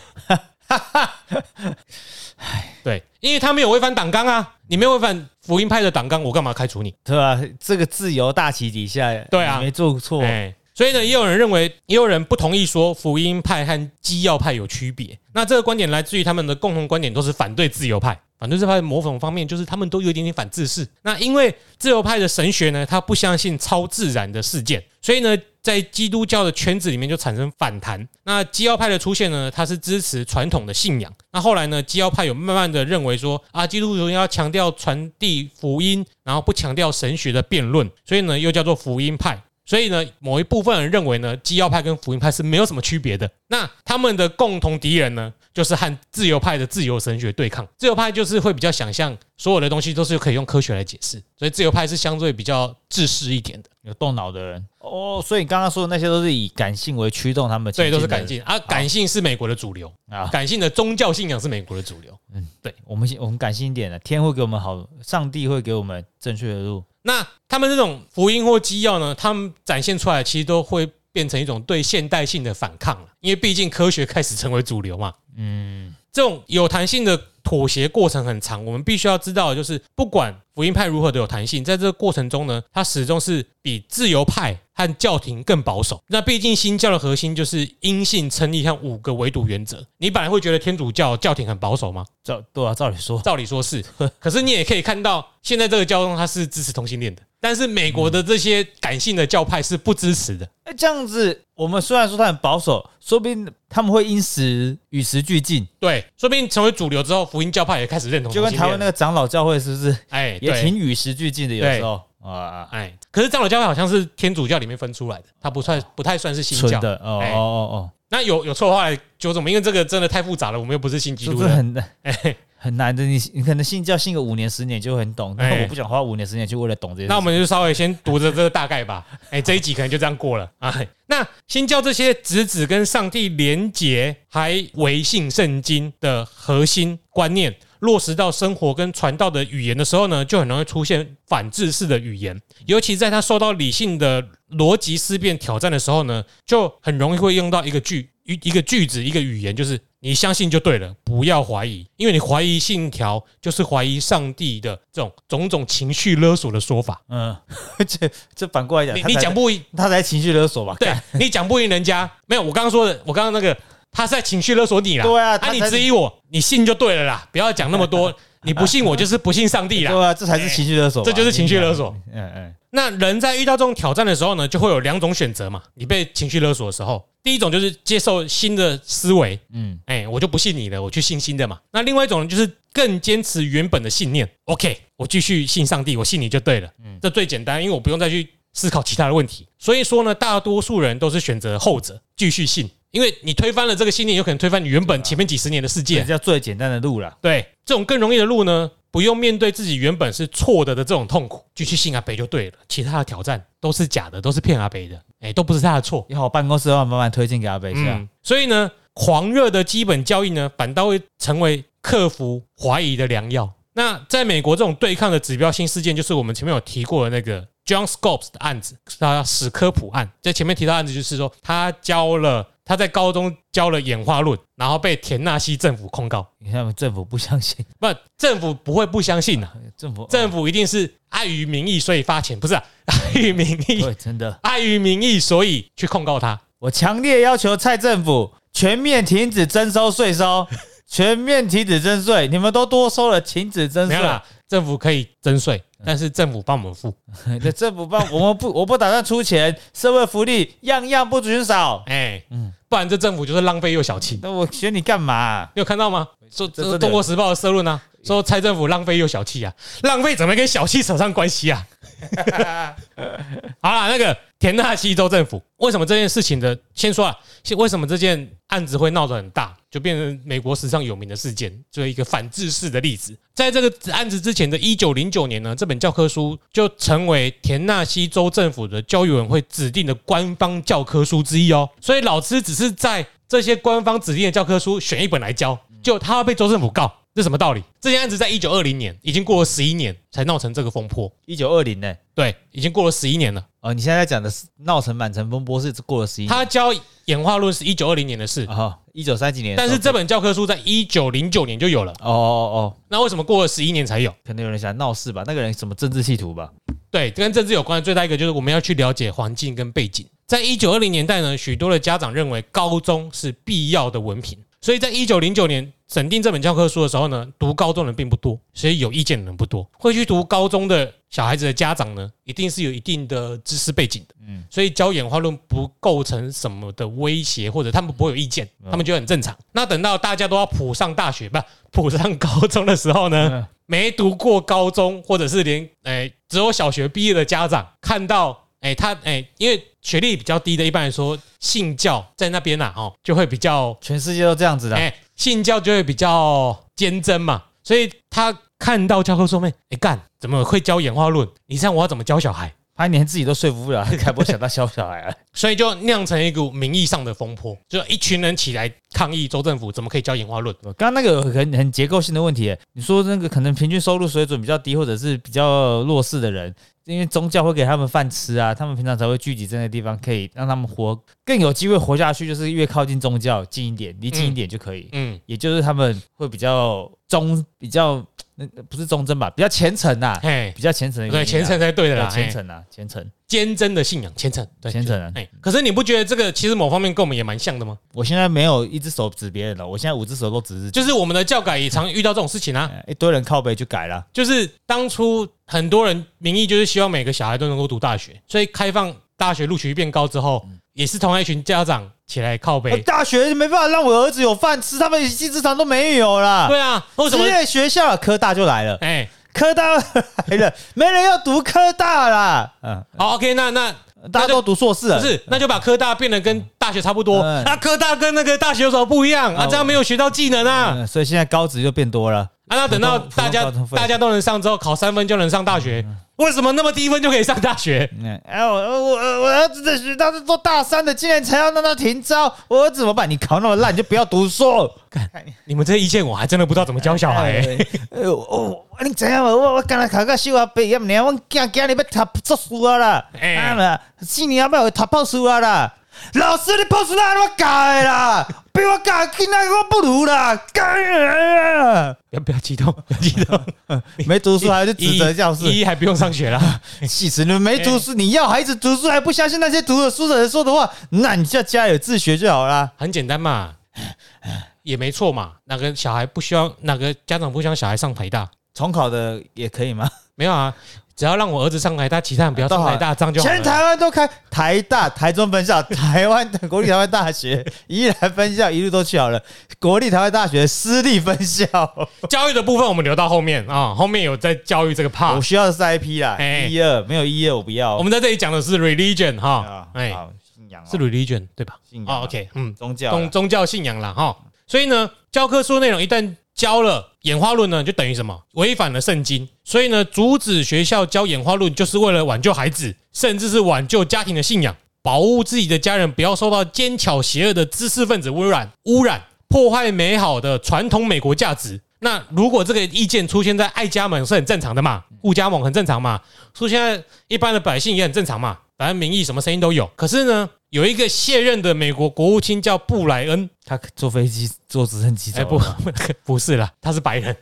[LAUGHS] 对，因为他没有违反党纲啊，你没有违反福音派的党纲，我干嘛开除你？对啊、这个自由大旗底下，对啊你没做错。哎，所以呢，也有人认为，也有人不同意说福音派和基要派有区别。那这个观点来自于他们的共同观点，都是反对自由派。反对自由派的某种方面，就是他们都有一点点反自视。那因为自由派的神学呢，他不相信超自然的事件，所以呢，在基督教的圈子里面就产生反弹。那基要派的出现呢，它是支持传统的信仰。那后来呢，基要派有慢慢的认为说啊，基督徒要强调传递福音，然后不强调神学的辩论，所以呢，又叫做福音派。所以呢，某一部分人认为呢，基要派跟福音派是没有什么区别的。那他们的共同敌人呢，就是和自由派的自由神学对抗。自由派就是会比较想象所有的东西都是可以用科学来解释，所以自由派是相对比较自私一点的。有动脑的人哦，所以你刚刚说的那些都是以感性为驱动他们对，都是感性啊，感性是美国的主流，啊。感性的宗教信仰是美国的主流。嗯，对我们我们感性一点的，天会给我们好，上帝会给我们正确的路。那他们这种福音或基要呢，他们展现出来其实都会变成一种对现代性的反抗了，因为毕竟科学开始成为主流嘛。嗯，这种有弹性的妥协过程很长，我们必须要知道，的就是不管福音派如何的有弹性，在这个过程中呢，它始终是比自由派和教廷更保守。那毕竟新教的核心就是因信称义和五个唯独原则。你本来会觉得天主教教廷很保守吗？照对啊，照理说，照理说是，可是你也可以看到，现在这个教宗他是支持同性恋的，但是美国的这些感性的教派是不支持的。哎，这样子，我们虽然说他很保守，说不定他们会因时与时俱进，对，说不定成为主流之后，福音教派也开始认同。就跟台湾那个长老教会是不是哎，也挺与时俱进的？有时候啊啊，哎，可是长老教会好像是天主教里面分出来的，它不算不太算是新教。纯的哦哎哦哦那有有错的话来纠正我们，因为这个真的太复杂了，我们又不是新基哦，督的。这很难哎，很难的。你你可能信教信个五年十年就很懂，但哎我不想花五年十年去为了懂这些。那我们就稍微先读着这个大概吧。[LAUGHS] 哎，这一集可能就这样过了啊。那新教这些直子跟上帝连结，还维信圣经的核心观念。落实到生活跟传道的语言的时候呢，就很容易出现反制式的语言，尤其在他受到理性的逻辑思辨挑战的时候呢，就很容易会用到一个句一一个句子一个语言，就是你相信就对了，不要怀疑，因为你怀疑信条就是怀疑上帝的这种种种情绪勒索的说法。嗯，[LAUGHS] 这这反过来讲，你讲不赢，他才情绪勒索吧？对你讲不赢人家，没有我刚刚说的，我刚刚那个他是在情绪勒索你啦。对啊啊你质疑我，你信就对了啦，不要讲那么多。你不信我就是不信上帝啦。对啊，这才是情绪勒索，这就是情绪勒索。嗯嗯，那人在遇到这种挑战的时候呢，就会有两种选择嘛。你被情绪勒索的时候，第一种就是接受新的思维，嗯，哎，我就不信你了，我去信新的嘛。那另外一种，就是更坚持原本的信念。OK，我继续信上帝，我信你就对了。嗯这最简单，因为我不用再去思考其他的问题。所以说呢，大多数人都是选择后者，继续信，因为你推翻了这个信念，有可能推翻你原本前面几十年的世界。这叫最简单的路了。对，这种更容易的路呢，不用面对自己原本是错的的这种痛苦，就去信阿北就对了。其他的挑战都是假的，都是骗阿北的，哎，都不是他的错。以后办公室要慢慢推荐给阿北一下。嗯，所以呢，狂热的基本交易呢，反倒会成为克服怀疑的良药。那在美国，这种对抗的指标性事件，就是我们前面有提过的那个 John Scopes 的案子，他史科普案。在前面提到案子，就是说他教了他在高中教了演化论，然后被田纳西政府控告。你看政府不相信，[LAUGHS] 不，政府不会不相信啊，[LAUGHS] 政府政府一定是碍于民意所以发钱，不是啊，[LAUGHS] 碍于民意，对，真的，碍于民意所以去控告他。我强烈要求蔡政府全面停止征收税收，全面停止征税，你们都多收了，停止征税。没有啦，政府可以征税，但是政府帮我们付。[LAUGHS] 这政府帮我们不，[LAUGHS] 我不打算出钱，社会福利样样不准少。哎，不然这政府就是浪费又小气。那我选你干嘛、你有看到吗？说中国时报》的社论啊，说蔡政府浪费又小气啊，浪费怎么跟小气扯上关系啊？[LAUGHS] 好啦，那个田纳西州政府为什么这件事情的，先说啊，为什么这件案子会闹得很大，就变成美国史上有名的事件，作为一个反制式的例子。在这个案子之前的一九零九年呢，这本教科书就成为田纳西州政府的教育委员会指定的官方教科书之一哦。所以老师只是在这些官方指定的教科书选一本来教，就他要被州政府告，这什么道理？这件案子在一九二零年已经过了十一年才闹成这个风波，一九二零呢？对，已经过了十一年了。哦，你现在讲的是闹成满城风波是过了十一年，他教演化论是一九二零年的事，哦，一九三几年的时候，但是这本教科书在一九零九年就有了。哦哦哦，那为什么过了十一年才有？可能有人想闹事吧？那个人什么政治企图吧？对，跟政治有关的最大一个就是我们要去了解环境跟背景。在一九二零年代呢，许多的家长认为高中是必要的文凭，所以在一九零九年审定这本教科书的时候呢，读高中的人并不多，所以有意见的人不多。会去读高中的小孩子的家长呢，一定是有一定的知识背景的，嗯，所以教演化论不构成什么的威胁，或者他们不会有意见，他们觉得很正常。那等到大家都要普上大学，[LAUGHS] 不普上高中的时候呢，嗯没读过高中，或者是连诶、只有小学毕业的家长看到。哎、他哎、因为学历比较低的，一般来说信教在那边呐、哦，就会比较全世界都这样子的，哎、信教就会比较坚贞嘛，所以他看到教科书面，哎、干怎么会教演化论？你这样我要怎么教小孩？他连自己都说服不了，[LAUGHS] 还不会想到教小孩啊？[LAUGHS] 所以就酿成一股名义上的风波，就一群人起来抗议州政府怎么可以教演化论？刚刚那个很很结构性的问题，你说那个可能平均收入水准比较低，或者是比较弱势的人，因为宗教会给他们饭吃啊，他们平常才会聚集在那个地方，可以让他们活更有机会活下去，就是越靠近宗教近一点，离近一点就可以。嗯，也就是他们会比较忠，比较那不是忠贞吧，比较虔诚呐，嘿，比较虔诚对，虔诚才对的啦，虔诚啊，虔诚。坚贞的信仰，虔诚，对，虔诚啊。哎，可是你不觉得这个其实某方面跟我们也蛮像的吗？我现在没有一只手指别人了，我现在五只手都指自己，就是我们的教改也常遇到这种事情啊，哎一堆人靠背就改了。就是当初很多人名义就是希望每个小孩都能够读大学，所以开放大学录取率变高之后，也是同样一群家长起来靠呃背。大学没办法让我儿子有饭吃，他们一技之长都没有啦。对啊，为什么职？业学校科大就来了，哎，科大来了，没人要读科大啦。嗯，好，OK，那那大家都读硕士了，不是，那就把科大变得跟大学差不多。嗯那科大跟那个大学有什么不一样啊？哦这样没有学到技能啊！嗯，所以现在高职就变多了。啊，那等到大家大家都能上之后，考三分就能上大学，为什么那么低分就可以上大学？嗯，[LAUGHS] 哎，我我我儿子的学校是做大三的，竟然才要让他停招，我儿子怎么办？你考那么烂，你就不要读书。[LAUGHS] 你们这意见我还真的不知道怎么教小孩、欸。哎呦，哦，你怎样？我我刚才考个小学毕业，尔，我囝今日要读硕士啊啦，哎啊啦，四年后要读博士啊啦。老师，你博士哪我教的啦？[LAUGHS] 比我教的囡仔我不如啦，改啊！不要不要激动，不要激动，[LAUGHS] 没读书还是指责教室，一一还不用上学啦。[LAUGHS] 气死你们！没读书，你要孩子读书还不相信那些读了书的人说的话，那你就家有自学就好啦。很简单嘛，也没错嘛。哪个小孩不希望，哪个家长不希望小孩上台大？重考的也可以吗？没有啊，只要让我儿子上台大，其他人不要上台大，这样就好全。台湾都开台大、台中分校、[LAUGHS] 台湾的国立台湾大学、宜兰分校，一路都去好了。国立台湾大学私立分校，教育的部分我们留到后面啊，后面有在教育这个我 part。需要的是 IP 啦，哎一二没有一二我不要。我们在这里讲的是 religion 哈啊，，哎，好信仰哦是 religion 对吧？信仰啊哦，OK，嗯，宗教啦宗宗教信仰啦哈。所以呢，教科书内容一旦教了演化论呢，就等于什么？违反了圣经。所以呢，阻止学校教演化论，就是为了挽救孩子，甚至是挽救家庭的信仰，保护自己的家人不要受到奸巧邪恶的知识分子污染、污染、破坏美好的传统美国价值。那如果这个意见出现在爱家盟是很正常的嘛，顾家盟很正常嘛，出现在一般的百姓也很正常嘛，反正民意什么声音都有。可是呢，有一个卸任的美国国务卿叫布莱恩，他坐飞机、坐直升机哎不走了吗，[LAUGHS] 不是啦，他是白人，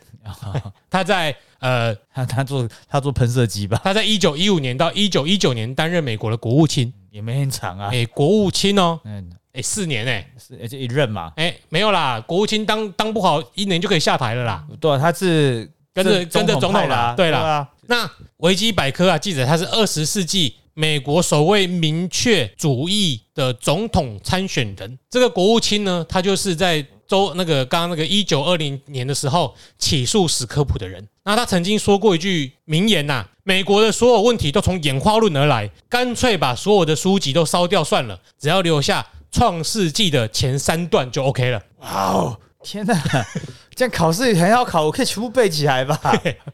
他在呃他他坐他坐喷射机吧，他在一九一五年到一九一九年担任美国的国务卿，也没很长啊。哎国务卿哦，嗯，哎四年哎。是而且一任嘛，哎没有啦，国务卿当当不好一年就可以下台了啦。对啊，他是跟着跟着总统啦对啦。啊，那维基百科啊，记载他是二十世纪美国首位明确主义的总统参选人。这个国务卿呢，他就是在周那个刚刚那个一九二零年的时候起诉史科普的人。那他曾经说过一句名言呐、美国的所有问题都从演化论而来，干脆把所有的书籍都烧掉算了，只要留下《创世纪》的前三段就 OK 了。哇哦，天哪！这样考试很好考，我可以全部背起来吧？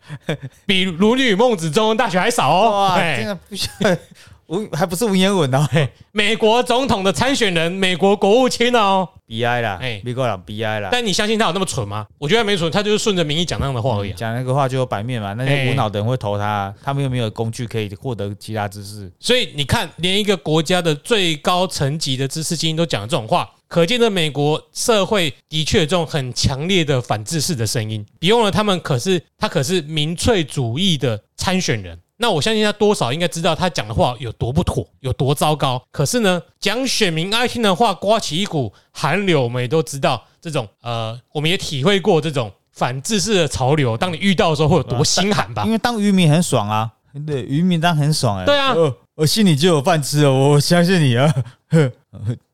[LAUGHS] 比《鲁女孟子》中文大学还少哦。哇，嘿真的不需要文，还不是文言文哦美国总统的参选人，美国国务卿哦。，BI 啦，哎美国人 BI 啦。但你相信他有那么蠢吗？我觉得没蠢，他就是顺着民意讲那样的话而已啊、讲那个话就有白面嘛，那哎些无脑的人会投他，他们又没有工具可以获得其他知识。所以你看，连一个国家的最高层级的知识精英都讲这种话，可见的美国社会的确有这种很强烈的反制式的声音。别忘了，他们可是他可是民粹主义的参选人。那我相信他多少应该知道他讲的话有多不妥，有多糟糕。可是呢，讲选民爱听的话，刮起一股寒流，我们也都知道这种呃，我们也体会过这种反制式的潮流。当你遇到的时候，会有多心寒吧因？为当渔民很爽啊，对，渔民当很爽哎、对啊呃我心里就有饭吃哦，我相信你啊。呵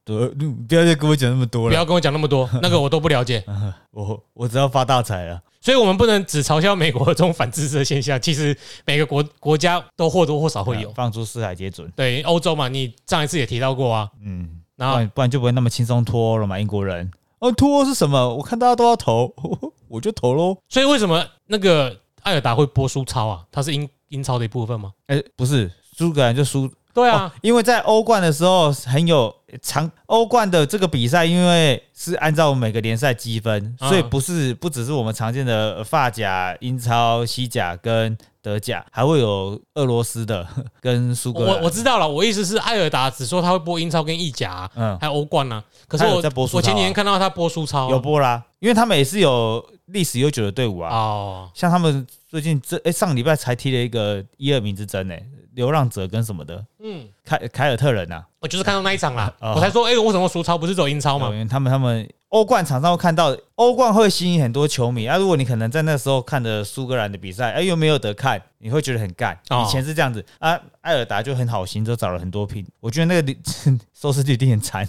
对，你不要再跟我讲那么多了，不要跟我讲那么多，那个我都不了解。[LAUGHS] 我我只要发大财了。所以，我们不能只嘲笑美国这种反制式的现象，其实每个国国家都或多或少会有。放出四海皆准，对，欧洲嘛，你上一次也提到过啊。嗯，然后不然就不会那么轻松脱欧了嘛。英国人，哦，脱欧是什么？我看大家都要投，[LAUGHS] 我就投喽。所以为什么那个艾尔达会播苏超啊？它是英英超的一部分吗？哎、不是，苏格兰就输对啊哦，因为在欧冠的时候很有长，欧冠的这个比赛，因为是按照每个联赛积分，嗯。所以不是不只是我们常见的法甲、英超、西甲跟德甲，还会有俄罗斯的跟苏格我兰。我知道了，我意思是艾尔达只说他会播英超跟意甲啊、嗯，还有欧冠啊。可是我在播我前几天看到他播苏超啊。有播啦，因为他们也是有历史悠久的队伍啊，哦，像他们最近这哎、上礼拜才踢了一个一二名之争哎、流浪者跟什么的。嗯，凯凯尔特人呐、我就是看到那一场啦，哦我才说，哎，为什么输超不是走英超啊，嘛因？为他们他们欧冠场上会看到，欧冠会吸引很多球迷啊。如果你可能在那时候看的苏格兰的比赛，哎，又没有得看，你会觉得很干。哦以前是这样子啊，艾尔达就很好心，就找了很多拼。我觉得那个里 [LAUGHS] 收视率一定很惨。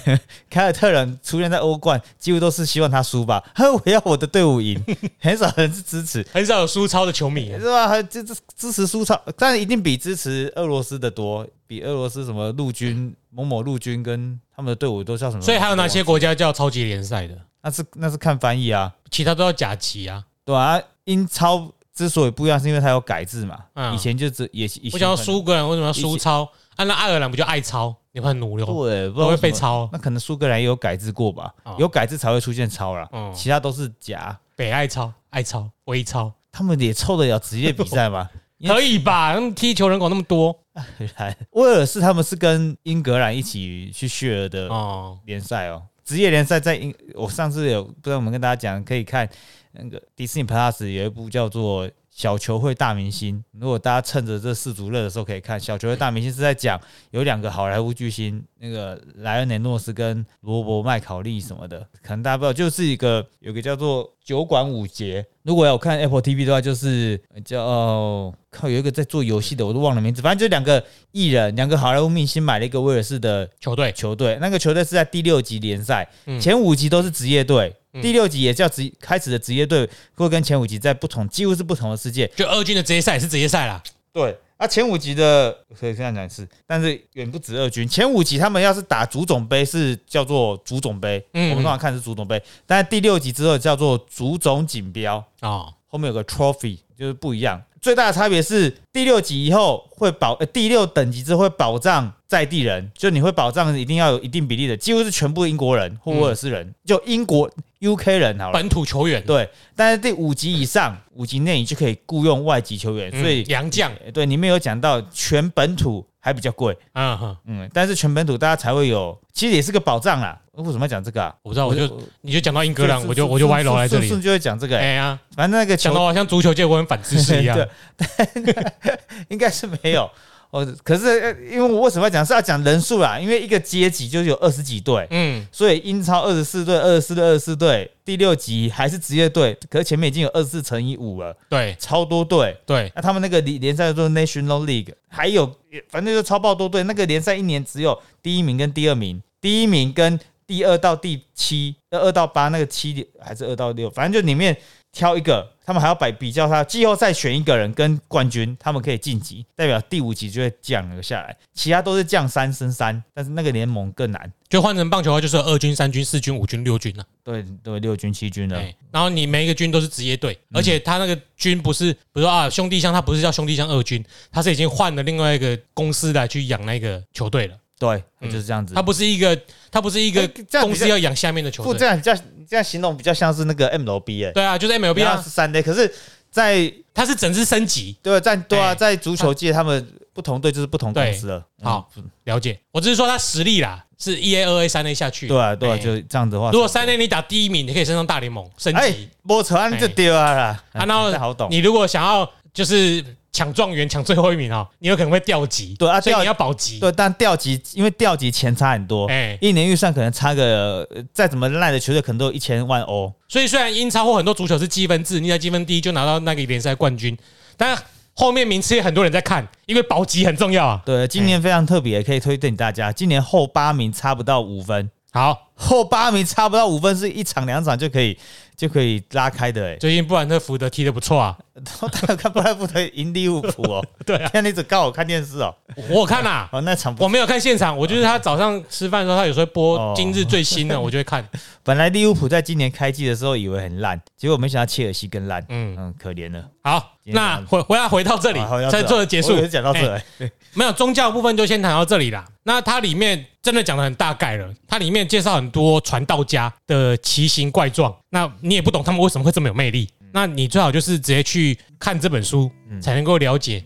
[LAUGHS] 凯尔特人出现在欧冠，几乎都是希望他输吧，我要我的队伍赢，[LAUGHS] 很少人是支持。很少有苏超的球迷。是吧？还支支支持苏超，但一定比支持俄罗斯的多，比俄罗斯什么陆军某某陆军跟他们的队伍都叫什么？所以还有哪些国家叫超级联赛的？那是那是看翻译啊，其他都要甲级啊。对啊，英超之所以不一样，是因为它有改制嘛。嗯以前就只也以前我想要苏格兰为什么要苏超？啊，那爱尔兰不就爱超？你会很奴溜，对，不会。被超。那可能苏格兰也有改制过吧哦，有改制才会出现超啦，嗯，其他都是假。北爱超、爱超、微超，他们也凑得了职业比赛吗？[LAUGHS] 可以吧？他们踢球人口那么多 [LAUGHS] 威尔士他们是跟英格兰一起去 share 的哦，联赛哦，职业联赛在英，我上次有不知道我们跟大家讲，可以看那个迪士尼 Plus 有一部叫做《小球会大明星》，如果大家趁着这四组热的时候可以看，《小球会大明星》是在讲有两个好莱坞巨星，那个莱恩雷诺斯跟罗伯麦考利什么的，可能大家不知道，就是一个有个叫做酒馆五节。如果有看 Apple TV 的话，就是叫、靠有一个在做游戏的，我都忘了名字，反正就两个艺人，两个好莱坞明星买了一个威尔士的球队。球队，那个球队是在第六级联赛，嗯。前五级都是职业队，嗯第六集也叫职开始的职业队，会跟前五集在不同，几乎是不同的世界。就二军的职业赛也是职业赛啦。对，啊，前五集的可以这样讲是，但是远不止二军，前五集他们要是打足总杯是叫做足总杯，嗯我们通常看是足总杯，但是第六集之后叫做足总锦标，哦，后面有个 trophy，就是不一样。最大的差别是第六级以后会保，呃，第六等级之后会保障在地人，就你会保障一定要有一定比例的，几乎是全部英国人或威尔士人，就英国 UK 人好了。本土球员，对，但是第五级以上，五级内你就可以雇佣外籍球员，嗯所以、洋将，呃对，你没有讲到全本土还比较贵，嗯哼，嗯，但是全本土大家才会有，其实也是个保障啦。为什么要讲这个啊？我不知道，我就你就讲到英格兰，我就我就歪楼来这里。就会讲这个、欸，哎呀，反正那个球讲到好像足球界我很反知识一样。[LAUGHS] 对 [LAUGHS] 应该是没有。哦，可是呃因为我为什么要讲是要讲人数啦？因为一个阶级就是有二十几队，嗯，所以英超二十四队、二十四队、二十四队，第六级还是职业队，可是前面已经有二十四乘以五了，对超多队。对，那他们那个联联赛叫做 National League，还有反正就超爆多队。那个联赛一年只有第一名跟第二名，第一名跟第二到第七，呃二到八那个七还是二到六，反正就里面挑一个，他们还要摆比较他季后赛选一个人跟冠军，他们可以晋级，代表第五级就会降了下来，其他都是降三升三，但是那个联盟更难，就换成棒球的话，就是二军、三军、四军、五军、六军了。对对，六军七军了，哎，然后你每一个军都是职业队，而且他那个军不是，比如说啊兄弟象，他不是叫兄弟象二军，他是已经换了另外一个公司来去养那个球队了。对，嗯就是这样子。他不是一个，他不是一个哎这样公比较司要养下面的球不这队。样这样这样形容比较像是那个 MLB 哎、对啊，就是 MLB 啊是，三 day，可是在他是整支升级。对，在对啊，哎在足球界，他们不同队就是不同公司了。好嗯，了解，我只是说他实力啦，是一 A、二 A、三 A 下去。对啊，对啊，哎就这样子的话，如果三 A 你打第一名，你可以升上大联盟升哎级。，摸扯完就丢啊啦，啊，然后太好懂。你如果想要就是抢状元、抢最后一名哦，你有可能会掉级。对啊掉所以你要保级。对，但掉级因为掉级钱差很多，哎，一年预算可能差个呃再怎么烂的球队，可能都有一千万欧。所以虽然英超或很多足球是积分制，你在积分第一就拿到那个联赛冠军，但后面名次也很多人在看，因为保级很重要啊。对，今年非常特别，可以推荐大家。今年后八名差不到五分，好，后八名差不到五分是一场两场就可以就可以拉开的。哎，最近布兰特福德踢得不错啊。我当然看布莱福特赢利物浦哦。[LAUGHS] 对啊，看你只告我看电视哦。我有看啊、哦，那场我没有看现场，我就是他早上吃饭的时候，他有时候播哦今日最新的，我就会看。[LAUGHS] 本来利物浦在今年开季的时候以为很烂，结果没想到切尔西更烂。嗯，嗯，可怜了。好，那回回来回到这里好回到，这才做的结束讲到哎这，没有宗教部分就先谈到这里啦。那它里面真的讲的很大概了，它里面介绍很多传道家的奇形怪状，那你也不懂他们为什么会这么有魅力。那你最好就是直接去看这本书，才能够了解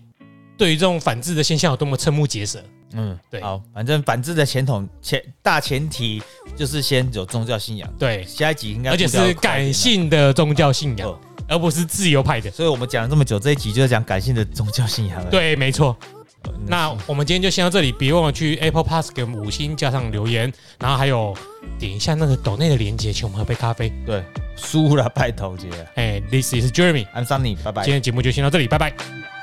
对于这种反制的现象有多么瞠目结舌。嗯，对好，反正反制的前统前大前提就是先有宗教信仰，对，下一集应该而且是感性的宗教信仰哦，而不是自由派的。所以我们讲了这么久，这一集就是讲感性的宗教信仰了。，对，没错。那我们今天就先到这里，别忘了去 Apple Pass 给我们五星加上留言，然后还有点一下那个抖内的连接，请我们喝杯咖啡。对输了拜头姐哎，This is Jeremy，，I'm Sunny，拜拜今。天的节目就先到这里，拜拜。